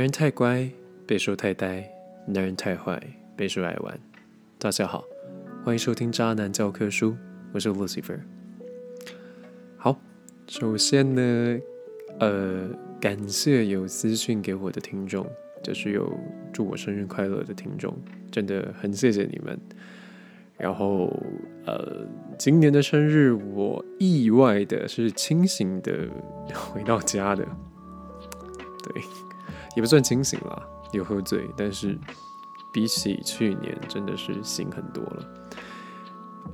男人太乖，被说太呆；男人太坏，被说爱玩。大家好，欢迎收听《渣男教科书》，我是 Lucifer。好，首先呢，呃，感谢有私信给我的听众，就是有祝我生日快乐的听众，真的很谢谢你们。然后，呃，今年的生日我意外的是清醒的 回到家的，对。也不算清醒了，有喝醉，但是比起去年真的是醒很多了。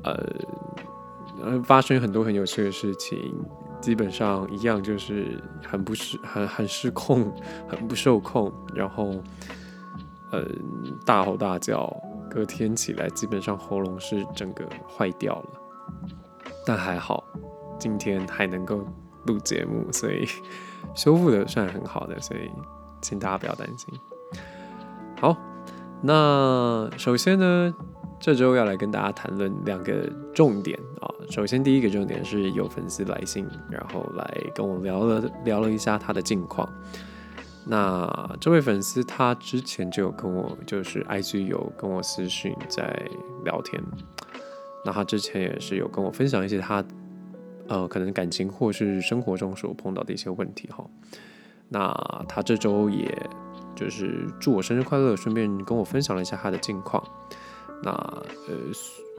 呃，发生很多很有趣的事情，基本上一样就是很不失、很很失控、很不受控，然后呃大吼大叫，隔天起来基本上喉咙是整个坏掉了，但还好今天还能够录节目，所以 修复的算很好的，所以。请大家不要担心。好，那首先呢，这周要来跟大家谈论两个重点啊。首先，第一个重点是有粉丝来信，然后来跟我聊了聊了一下他的近况。那这位粉丝他之前就有跟我，就是 IG 有跟我私讯在聊天。那他之前也是有跟我分享一些他呃可能感情或是生活中所碰到的一些问题哈。那他这周也就是祝我生日快乐，顺便跟我分享了一下他的近况。那呃，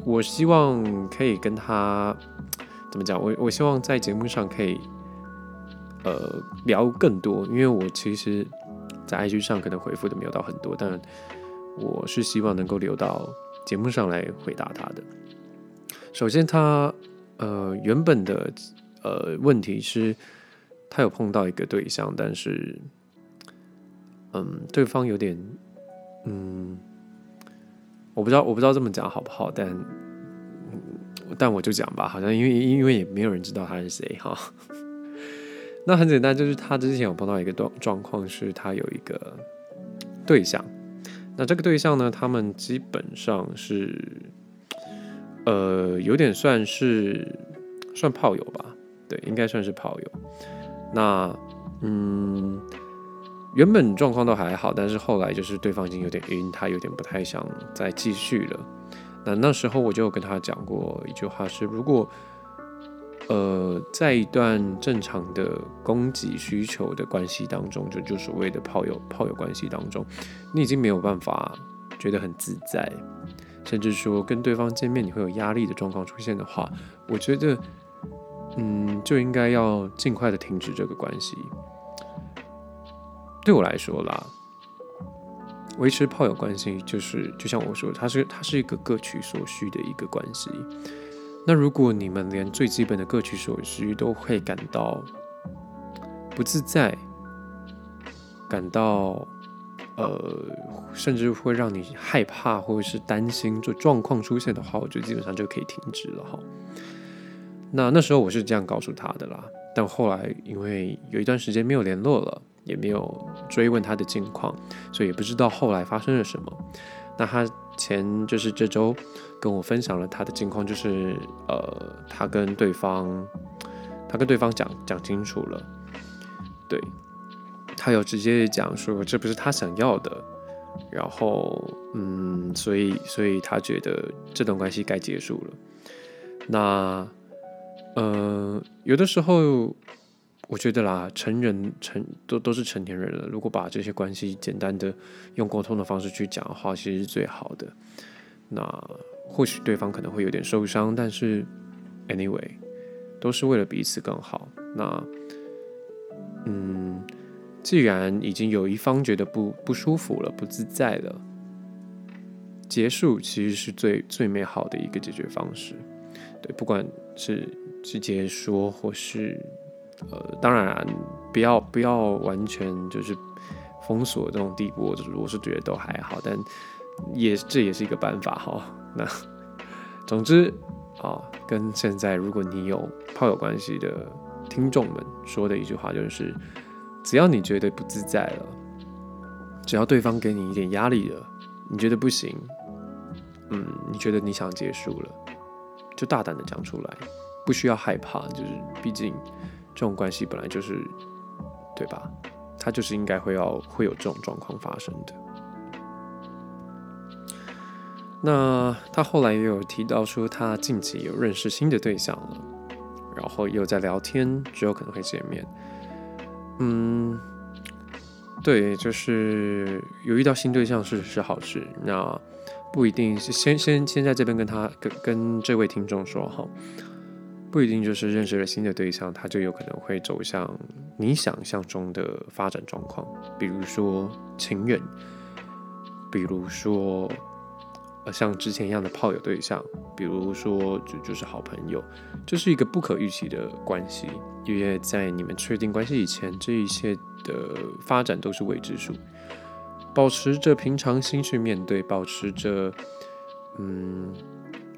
我希望可以跟他怎么讲？我我希望在节目上可以呃聊更多，因为我其实，在 IG 上可能回复的没有到很多，但我是希望能够留到节目上来回答他的。首先，他呃原本的呃问题是。他有碰到一个对象，但是，嗯，对方有点，嗯，我不知道，我不知道这么讲好不好，但，但我就讲吧，好像因为因为也没有人知道他是谁哈。那很简单，就是他之前有碰到一个状状况，是他有一个对象，那这个对象呢，他们基本上是，呃，有点算是算炮友吧，对，应该算是炮友。那，嗯，原本状况都还好，但是后来就是对方已经有点晕，他有点不太想再继续了。那那时候我就跟他讲过一句话是：如果，呃，在一段正常的供给需求的关系当中，就就所谓的炮友炮友关系当中，你已经没有办法觉得很自在，甚至说跟对方见面你会有压力的状况出现的话，我觉得。嗯，就应该要尽快的停止这个关系。对我来说啦，维持炮友关系就是，就像我说，它是它是一个各取所需的一个关系。那如果你们连最基本的各取所需都会感到不自在，感到呃，甚至会让你害怕或者是担心就状况出现的话，我觉得基本上就可以停止了哈。那那时候我是这样告诉他的啦，但后来因为有一段时间没有联络了，也没有追问他的近况，所以也不知道后来发生了什么。那他前就是这周跟我分享了他的近况，就是呃，他跟对方，他跟对方讲讲清楚了，对他有直接讲说这不是他想要的，然后嗯，所以所以他觉得这段关系该结束了。那。呃，有的时候我觉得啦，成人成都都是成年人了，如果把这些关系简单的用沟通的方式去讲的话，其实是最好的。那或许对方可能会有点受伤，但是 anyway 都是为了彼此更好。那嗯，既然已经有一方觉得不不舒服了、不自在了，结束其实是最最美好的一个解决方式。对，不管是。直接说，或是呃，当然不要不要完全就是封锁这种地步，我是觉得都还好，但也这也是一个办法哈。那总之啊，跟现在如果你有炮友关系的听众们说的一句话就是：只要你觉得不自在了，只要对方给你一点压力了，你觉得不行，嗯，你觉得你想结束了，就大胆的讲出来。不需要害怕，就是毕竟这种关系本来就是，对吧？他就是应该会要会有这种状况发生的。那他后来也有提到说，他近期有认识新的对象了，然后又在聊天，之后可能会见面。嗯，对，就是有遇到新对象是是好事。那不一定是先先先在这边跟他跟跟这位听众说哈，不一定就是认识了新的对象，他就有可能会走向你想象中的发展状况，比如说情人，比如说呃。像之前一样的炮友对象，比如说就就是好朋友，这是一个不可预期的关系，因为在你们确定关系以前，这一切的发展都是未知数。保持着平常心去面对，保持着嗯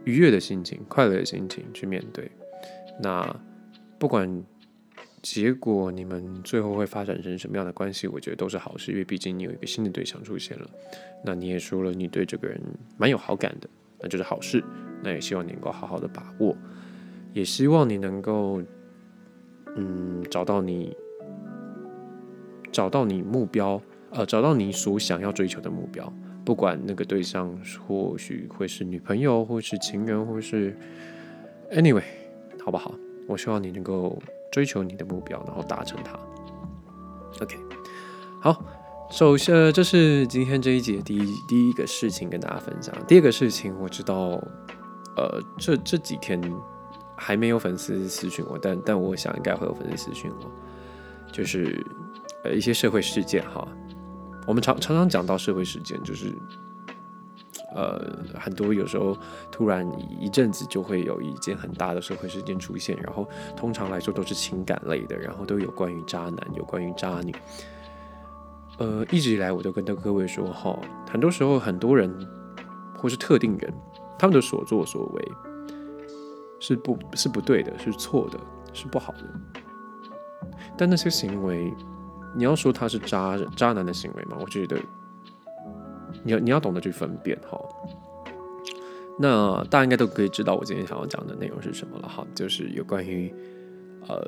愉悦的心情、快乐的心情去面对。那不管。结果你们最后会发展成什么样的关系？我觉得都是好事，因为毕竟你有一个新的对象出现了。那你也说了，你对这个人蛮有好感的，那就是好事。那也希望你能够好好的把握，也希望你能够，嗯，找到你，找到你目标，呃，找到你所想要追求的目标。不管那个对象或许会是女朋友，或是情人，或是 anyway，好不好？我希望你能够。追求你的目标，然后达成它。OK，好，首先这是今天这一节第一第一个事情跟大家分享。第二个事情，我知道，呃，这这几天还没有粉丝私讯我，但但我想应该会有粉丝私讯我，就是呃一些社会事件哈。我们常常常讲到社会事件，就是。呃，很多有时候突然一阵子就会有一件很大的社会事件出现，然后通常来说都是情感类的，然后都有关于渣男，有关于渣女。呃，一直以来我都跟各位说哈，很多时候很多人或是特定人，他们的所作所为是不，是不对的，是错的，是不好的。但那些行为，你要说他是渣渣男的行为吗？我觉得。你要你要懂得去分辨哈，那大家应该都可以知道我今天想要讲的内容是什么了哈，就是有关于呃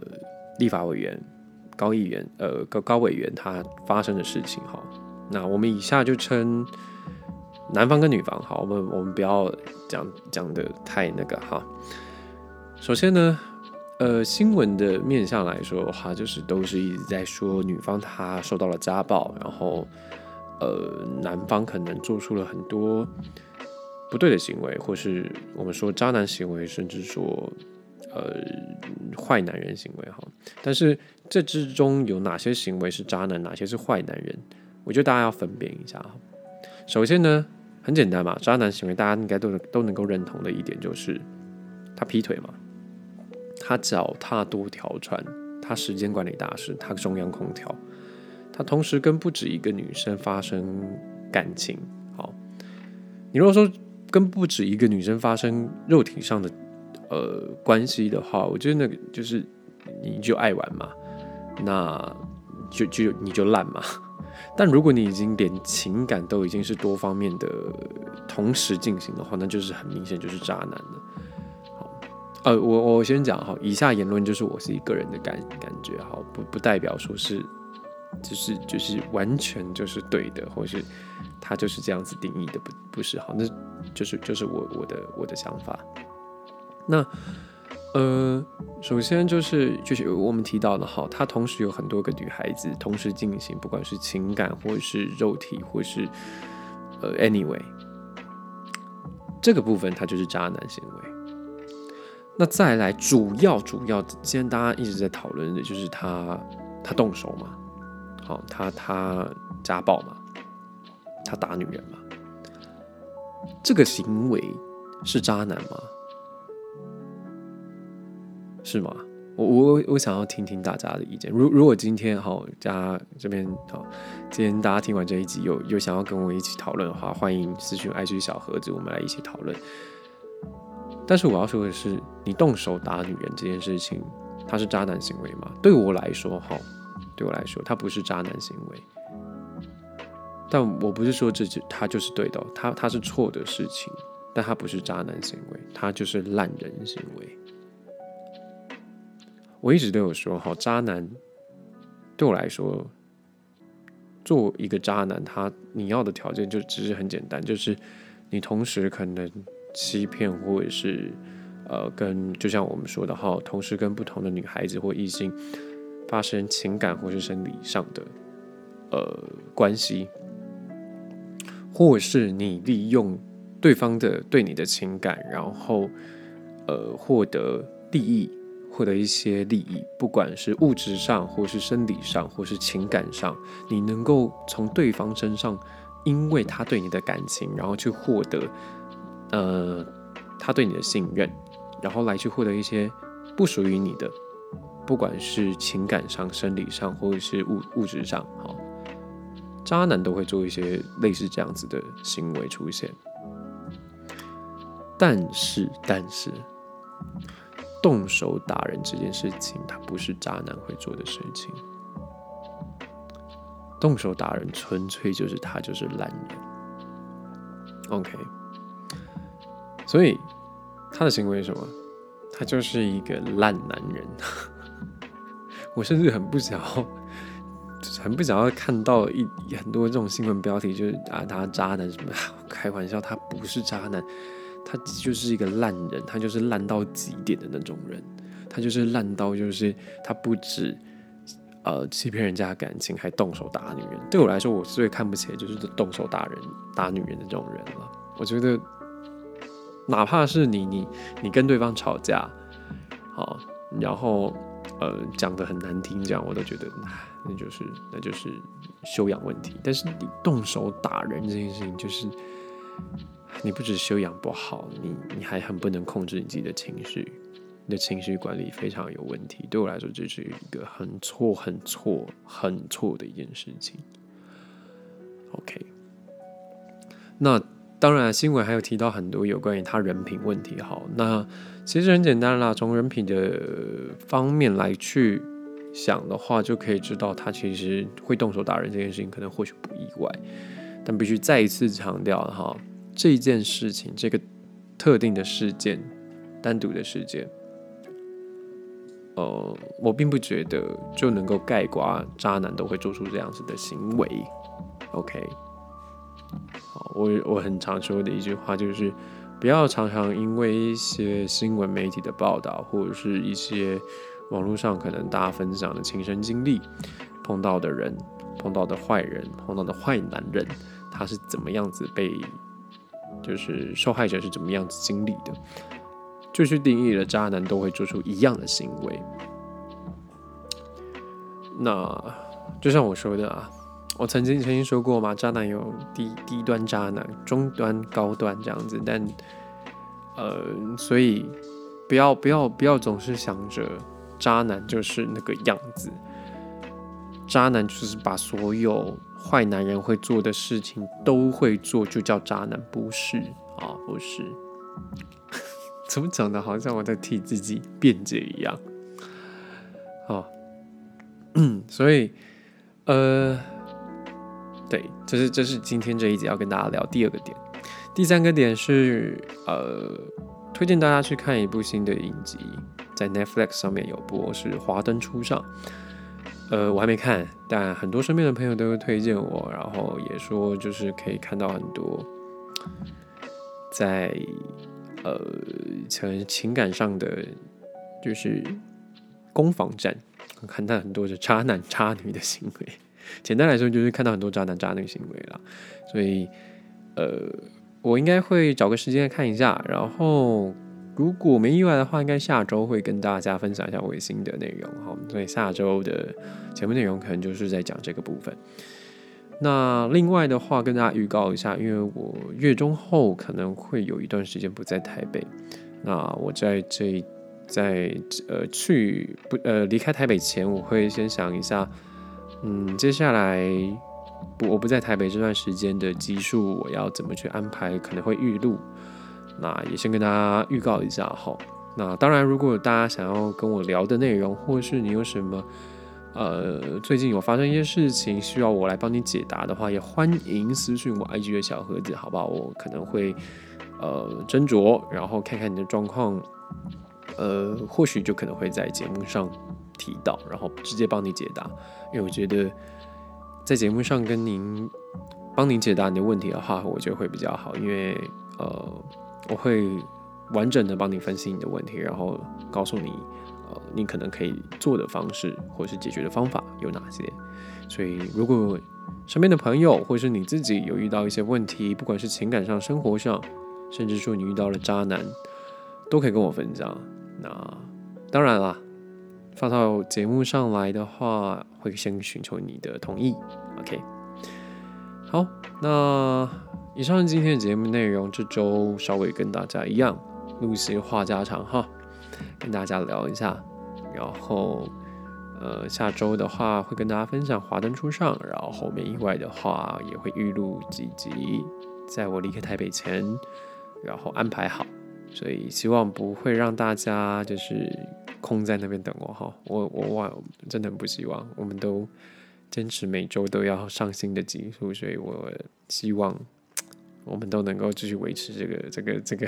立法委员高议员呃高高委员他发生的事情哈。那我们以下就称男方跟女方好，我们我们不要讲讲的太那个哈。首先呢，呃新闻的面向来说的话，就是都是一直在说女方她受到了家暴，然后。呃，男方可能做出了很多不对的行为，或是我们说渣男行为，甚至说呃坏男人行为哈。但是这之中有哪些行为是渣男，哪些是坏男人？我觉得大家要分辨一下哈。首先呢，很简单嘛，渣男行为大家应该都都能够认同的一点就是他劈腿嘛，他脚踏多条船，他时间管理大师，他中央空调。他同时跟不止一个女生发生感情，好，你如果说跟不止一个女生发生肉体上的呃关系的话，我觉得那个就是你就爱玩嘛，那就就你就烂嘛。但如果你已经连情感都已经是多方面的同时进行的话，那就是很明显就是渣男了。呃，我我先讲哈，以下言论就是我是一个人的感感觉，哈，不不代表说是。就是就是完全就是对的，或是他就是这样子定义的，不不是好，那就是就是我我的我的想法。那呃，首先就是就是我们提到的哈，他同时有很多个女孩子同时进行，不管是情感或是肉体或是呃，anyway，这个部分他就是渣男行为。那再来，主要主要，今天大家一直在讨论的就是他他动手嘛。好，他他家暴嘛，他打女人嘛，这个行为是渣男吗？是吗？我我我想要听听大家的意见。如如果今天好，家这边好，今天大家听完这一集有有想要跟我一起讨论的话，欢迎私讯 IG 小盒子，我们来一起讨论。但是我要说的是，你动手打女人这件事情，他是渣男行为吗？对我来说，哈。对我来说，他不是渣男行为，但我不是说这就他就是对的，他他是错的事情，但他不是渣男行为，他就是烂人行为。我一直都有说，哈，渣男对我来说做一个渣男，他你要的条件就只是很简单，就是你同时可能欺骗或者是呃跟就像我们说的哈，同时跟不同的女孩子或异性发生情感或是生理上的呃关系，或是你利用对方的对你的情感，然后呃获得利益。获得一些利益，不管是物质上，或是生理上，或是情感上，你能够从对方身上，因为他对你的感情，然后去获得，呃，他对你的信任，然后来去获得一些不属于你的，不管是情感上、生理上，或者是物物质上，好，渣男都会做一些类似这样子的行为出现。但是，但是。动手打人这件事情，它不是渣男会做的事情。动手打人，纯粹就是他就是烂人。OK，所以他的行为是什么？他就是一个烂男人。我甚至很不想要，很不想要看到一很多这种新闻标题，就是啊，他渣男什么？开玩笑，他不是渣男。他就是一个烂人，他就是烂到极点的那种人，他就是烂到就是他不止呃欺骗人家感情，还动手打女人。对我来说，我最看不起的就是动手打人、打女人的这种人了。我觉得，哪怕是你、你、你跟对方吵架，好，然后呃讲的很难听，这样我都觉得，那就是那就是修养问题。但是你动手打人这件事情，就是。你不止修养不好，你你还很不能控制你自己的情绪，你的情绪管理非常有问题。对我来说，这是一个很错、很错、很错的一件事情。OK，那当然，新闻还有提到很多有关于他人品问题。好，那其实很简单啦，从人品的方面来去想的话，就可以知道他其实会动手打人这件事情，可能或许不意外，但必须再一次强调哈。这件事情，这个特定的事件，单独的事件，呃，我并不觉得就能够盖刮渣男都会做出这样子的行为。OK，我我很常说的一句话就是，不要常常因为一些新闻媒体的报道，或者是一些网络上可能大家分享的亲身经历，碰到的人，碰到的坏人，碰到的坏男人，他是怎么样子被。就是受害者是怎么样子经历的，就去定义了渣男都会做出一样的行为。那就像我说的啊，我曾经曾经说过嘛，渣男有低低端渣男、中端、高端这样子，但呃，所以不要不要不要总是想着渣男就是那个样子，渣男就是把所有。坏男人会做的事情都会做，就叫渣男，不是啊？不是？怎么讲的？好像我在替自己辩解一样。好，嗯，所以，呃，对，这是这是今天这一集要跟大家聊第二个点。第三个点是，呃，推荐大家去看一部新的影集，在 Netflix 上面有播，是《华灯初上》。呃，我还没看，但很多身边的朋友都会推荐我，然后也说就是可以看到很多在呃从情感上的就是攻防战，看到很多的渣男渣女的行为。简单来说，就是看到很多渣男渣女行为了。所以，呃，我应该会找个时间看一下，然后。如果没意外的话，应该下周会跟大家分享一下微新的内容哈。所以下周的节目内容可能就是在讲这个部分。那另外的话，跟大家预告一下，因为我月中后可能会有一段时间不在台北。那我在这在呃去不呃离开台北前，我会先想一下，嗯，接下来不我不在台北这段时间的集数，我要怎么去安排？可能会预录。那也先跟大家预告一下哈。那当然，如果大家想要跟我聊的内容，或是你有什么呃最近有发生一些事情需要我来帮你解答的话，也欢迎私信我 IG 的小盒子，好不好？我可能会呃斟酌，然后看看你的状况，呃，或许就可能会在节目上提到，然后直接帮你解答。因为我觉得在节目上跟您帮您解答你的问题的话，我觉得会比较好，因为呃，我会完整的帮你分析你的问题，然后告诉你呃，你可能可以做的方式或是解决的方法有哪些。所以，如果身边的朋友或是你自己有遇到一些问题，不管是情感上、生活上，甚至说你遇到了渣男，都可以跟我分享。那当然啦。发到节目上来的话，会先寻求你的同意。OK，好，那以上今天的节目内容。这周稍微跟大家一样，录一些话家常哈，跟大家聊一下。然后，呃，下周的话会跟大家分享《华灯初上》，然后后面意外的话也会预录几集，在我离开台北前，然后安排好。所以希望不会让大家就是空在那边等我哈，我我我真的很不希望，我们都坚持每周都要上新的集数，所以我希望 我们都能够继续维持这个这个这个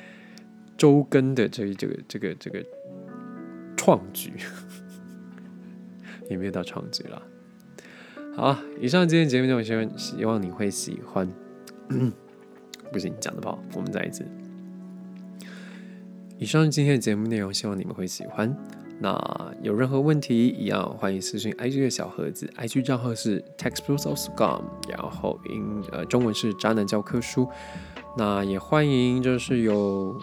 周更的这这个这个这个创举，也没有到创举了。好，以上今天节目内容，希望希望你会喜欢。不行，讲的不好，我们再一次。以上是今天的节目内容，希望你们会喜欢。那有任何问题一样，欢迎私信 IG 的小盒子，IG 账号是 textbooks of scum，然后英呃中文是渣男教科书。那也欢迎就是有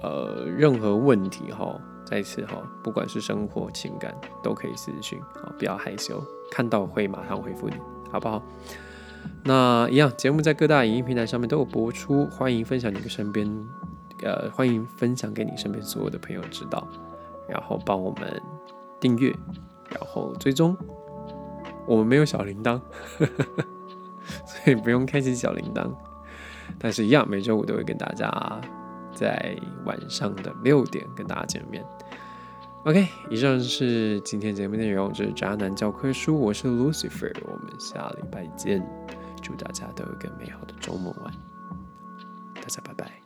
呃任何问题哈，再次哈，不管是生活情感都可以私信啊，不要害羞，看到会马上回复你，好不好？那一样节目在各大影音平台上面都有播出，欢迎分享你的身边。呃，欢迎分享给你身边所有的朋友知道，然后帮我们订阅，然后追踪。我们没有小铃铛，所以不用开启小铃铛。但是，一样每周五都会跟大家在晚上的六点跟大家见面。OK，以上是今天节目内容，这是渣男教科书，我是 Lucifer，我们下礼拜见，祝大家都有一个美好的周末，晚，大家拜拜。